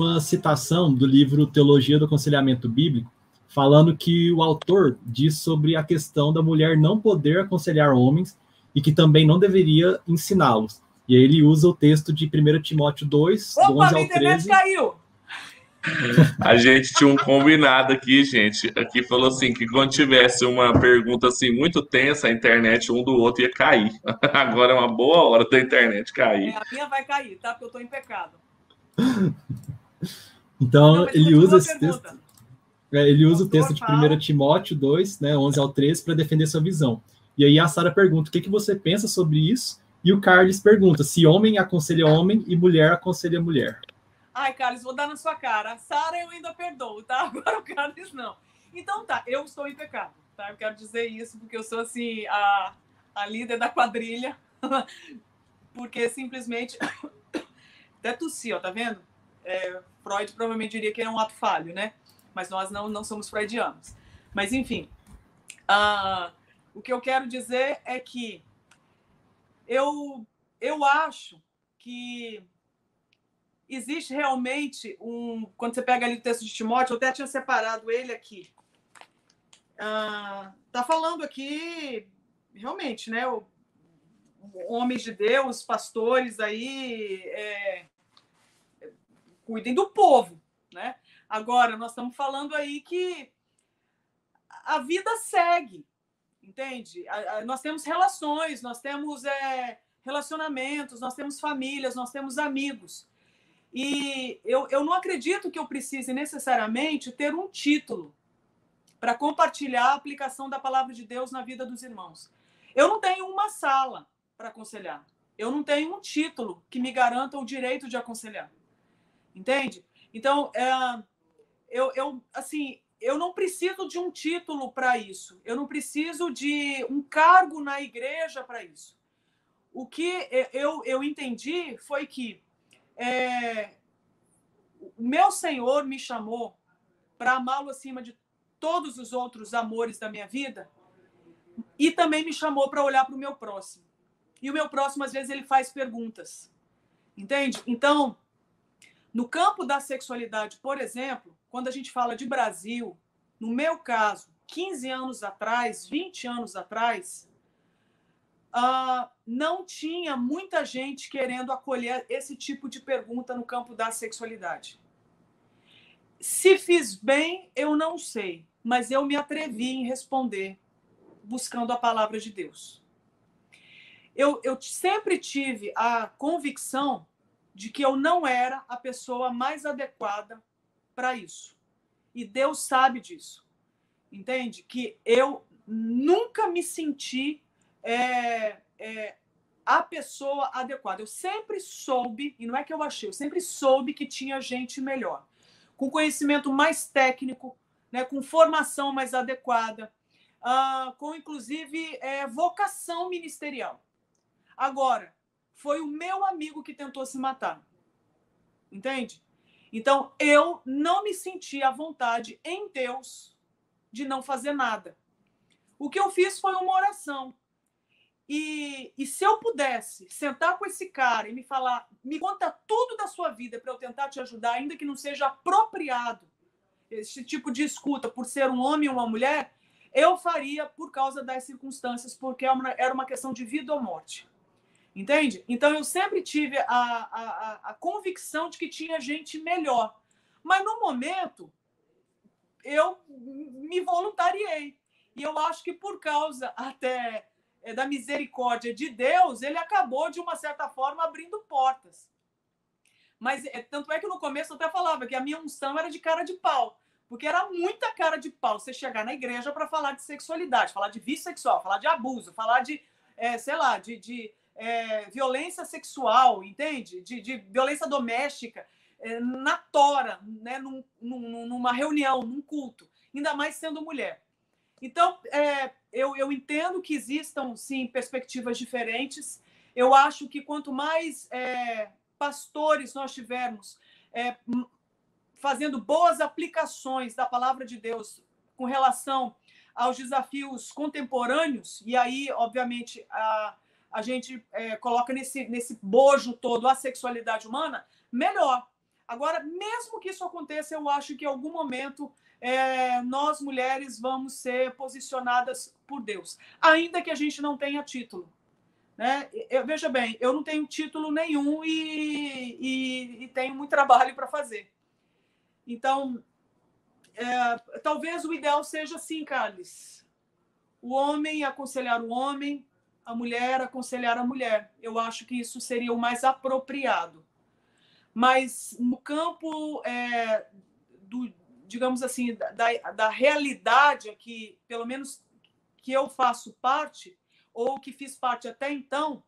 uma citação do livro Teologia do Aconselhamento Bíblico, falando que o autor diz sobre a questão da mulher não poder aconselhar homens e que também não deveria ensiná-los. E aí ele usa o texto de 1 Timóteo 2, Opa, do 11 ao 13. caiu! A gente tinha um combinado aqui, gente. Aqui falou assim que quando tivesse uma pergunta assim muito tensa, a internet um do outro ia cair. Agora é uma boa hora da internet cair. É, a minha vai cair, tá? Porque eu estou em pecado. Então, ele usa esse texto. É, ele usa o texto de 1 Timóteo 2, né, 11 ao 13, para defender sua visão. E aí a Sara pergunta: o que, que você pensa sobre isso? E o Carlos pergunta se homem aconselha homem e mulher aconselha mulher. Ai, Carlos, vou dar na sua cara. Sara eu ainda perdoo, tá? Agora o Carlos não. Então tá, eu estou em pecado, tá? Eu quero dizer isso porque eu sou assim a, a líder da quadrilha, porque simplesmente até tossi, ó, tá vendo? É, Freud provavelmente diria que é um ato falho, né? Mas nós não, não somos freudianos. Mas enfim, uh, o que eu quero dizer é que eu eu acho que existe realmente um. Quando você pega ali o texto de Timóteo, eu até tinha separado ele aqui. Está ah, falando aqui, realmente, né? O, homens de Deus, pastores aí, é, cuidem do povo, né? Agora, nós estamos falando aí que a vida segue, entende? A, a, nós temos relações, nós temos é, relacionamentos, nós temos famílias, nós temos amigos. E eu, eu não acredito que eu precise necessariamente ter um título para compartilhar a aplicação da palavra de Deus na vida dos irmãos. Eu não tenho uma sala para aconselhar. Eu não tenho um título que me garanta o direito de aconselhar. Entende? Então, é, eu, eu, assim, eu não preciso de um título para isso. Eu não preciso de um cargo na igreja para isso. O que eu, eu entendi foi que é, o meu Senhor me chamou para amá-lo acima de todos os outros amores da minha vida e também me chamou para olhar para o meu próximo. E o meu próximo, às vezes, ele faz perguntas. Entende? Então, no campo da sexualidade, por exemplo, quando a gente fala de Brasil, no meu caso, 15 anos atrás, 20 anos atrás, uh, não tinha muita gente querendo acolher esse tipo de pergunta no campo da sexualidade. Se fiz bem, eu não sei, mas eu me atrevi em responder buscando a palavra de Deus. Eu, eu sempre tive a convicção de que eu não era a pessoa mais adequada para isso. E Deus sabe disso. Entende? Que eu nunca me senti é, é, a pessoa adequada. Eu sempre soube, e não é que eu achei, eu sempre soube que tinha gente melhor, com conhecimento mais técnico, né, com formação mais adequada, uh, com inclusive é, vocação ministerial. Agora, foi o meu amigo que tentou se matar. Entende? Então, eu não me senti à vontade em Deus de não fazer nada. O que eu fiz foi uma oração. E, e se eu pudesse sentar com esse cara e me falar, me conta tudo da sua vida para eu tentar te ajudar, ainda que não seja apropriado esse tipo de escuta por ser um homem ou uma mulher, eu faria por causa das circunstâncias, porque é era uma questão de vida ou morte. Entende? Então eu sempre tive a, a, a convicção de que tinha gente melhor. Mas no momento, eu me voluntariei. E eu acho que por causa até é, da misericórdia de Deus, ele acabou, de uma certa forma, abrindo portas. Mas é, tanto é que no começo eu até falava que a minha unção era de cara de pau. Porque era muita cara de pau você chegar na igreja para falar de sexualidade, falar de vício sexual, falar de abuso, falar de, é, sei lá, de, de é, violência sexual, entende? De, de violência doméstica, é, na tora, né? Num, num, numa reunião, num culto, ainda mais sendo mulher. Então, é, eu, eu entendo que existam, sim, perspectivas diferentes. Eu acho que quanto mais é, pastores nós tivermos é, fazendo boas aplicações da palavra de Deus com relação aos desafios contemporâneos, e aí, obviamente, a, a gente é, coloca nesse, nesse bojo todo a sexualidade humana, melhor. Agora, mesmo que isso aconteça, eu acho que em algum momento é, nós mulheres vamos ser posicionadas por Deus, ainda que a gente não tenha título. Né? Eu, veja bem, eu não tenho título nenhum e, e, e tenho muito trabalho para fazer. Então, é, talvez o ideal seja assim, Carlos: o homem aconselhar o homem, a mulher aconselhar a mulher. Eu acho que isso seria o mais apropriado. Mas no campo é, do, digamos assim, da, da realidade aqui, pelo menos que eu faço parte, ou que fiz parte até então,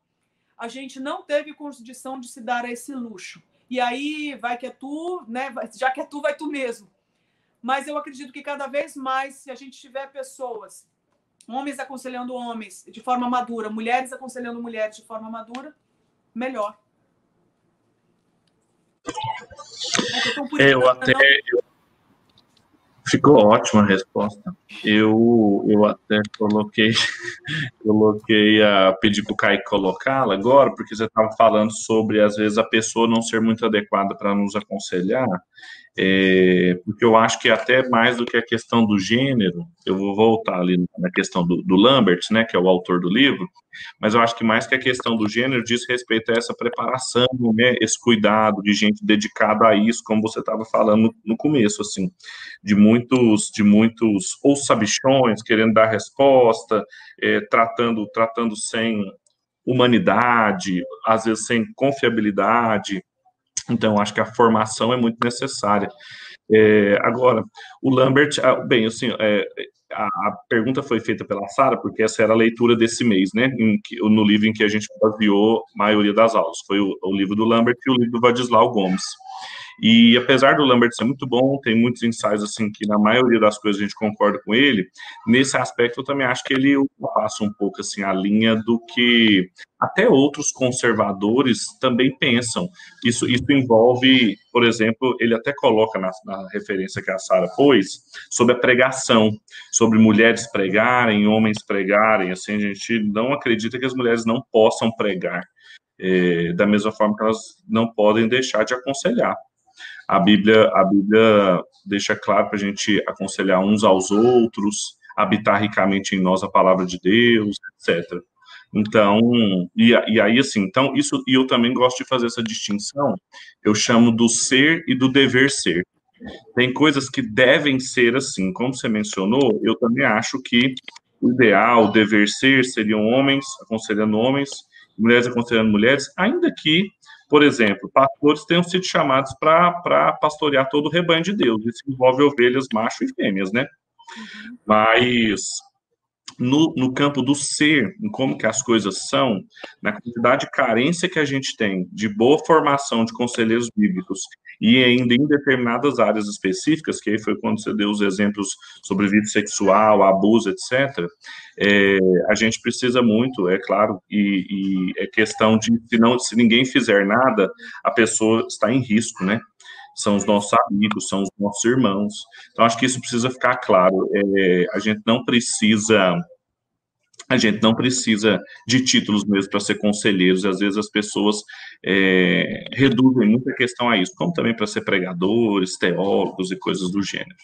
a gente não teve condição de se dar a esse luxo. E aí vai que é tu, né? Já que é tu, vai tu mesmo. Mas eu acredito que cada vez mais, se a gente tiver pessoas, homens aconselhando homens de forma madura, mulheres aconselhando mulheres de forma madura, melhor. É, eu até, eu Ficou ótima a resposta. Eu, eu até coloquei, coloquei a pedir para o Kaique colocá-la agora, porque você estava falando sobre, às vezes, a pessoa não ser muito adequada para nos aconselhar. É, porque eu acho que até mais do que a questão do gênero, eu vou voltar ali na questão do, do, Lambert, né, que é o autor do livro, mas eu acho que mais que a questão do gênero diz respeito a essa preparação, né, esse cuidado de gente dedicada a isso, como você estava falando no, começo, assim, de muitos, de muitos ou sabichões querendo dar resposta, é, tratando, tratando sem humanidade, às vezes sem confiabilidade, então, acho que a formação é muito necessária. É, agora, o Lambert, ah, bem, assim, é, a, pergunta foi feita pela Sara, porque essa era a leitura desse mês, né, no livro em que a gente baseou a maioria das aulas. Foi o, o livro do Lambert e o livro do Vadislau Gomes. E apesar do Lambert ser muito bom, tem muitos ensaios assim que na maioria das coisas a gente concorda com ele. Nesse aspecto eu também acho que ele passa um pouco assim a linha do que até outros conservadores também pensam. Isso, isso envolve, por exemplo, ele até coloca na, na referência que a Sara pôs sobre a pregação, sobre mulheres pregarem, homens pregarem. Assim, a gente não acredita que as mulheres não possam pregar. É, da mesma forma que elas não podem deixar de aconselhar a Bíblia, a Bíblia deixa claro para a gente aconselhar uns aos outros, habitar ricamente em nós a palavra de Deus, etc. Então, e, e, aí, assim, então, isso, e eu também gosto de fazer essa distinção, eu chamo do ser e do dever ser. Tem coisas que devem ser assim, como você mencionou, eu também acho que o ideal, o dever ser, seriam homens aconselhando homens, mulheres aconselhando mulheres, ainda que por exemplo, pastores tenham sido chamados para pastorear todo o rebanho de Deus. Isso envolve ovelhas, macho e fêmeas, né? Uhum. Mas no, no campo do ser, em como que as coisas são, na quantidade de carência que a gente tem de boa formação de conselheiros bíblicos e ainda em determinadas áreas específicas, que aí foi quando você deu os exemplos sobre vida sexual, abuso, etc., é, a gente precisa muito, é claro, e, e, é questão de, se, não, se ninguém fizer nada, a pessoa está em risco, né? São os nossos amigos, são os nossos irmãos. Então, acho que isso precisa ficar claro. É, a gente não precisa a gente não precisa de títulos mesmo para ser conselheiros, e às vezes as pessoas é, reduzem muita questão a isso, como também para ser pregadores, teólogos e coisas do gênero.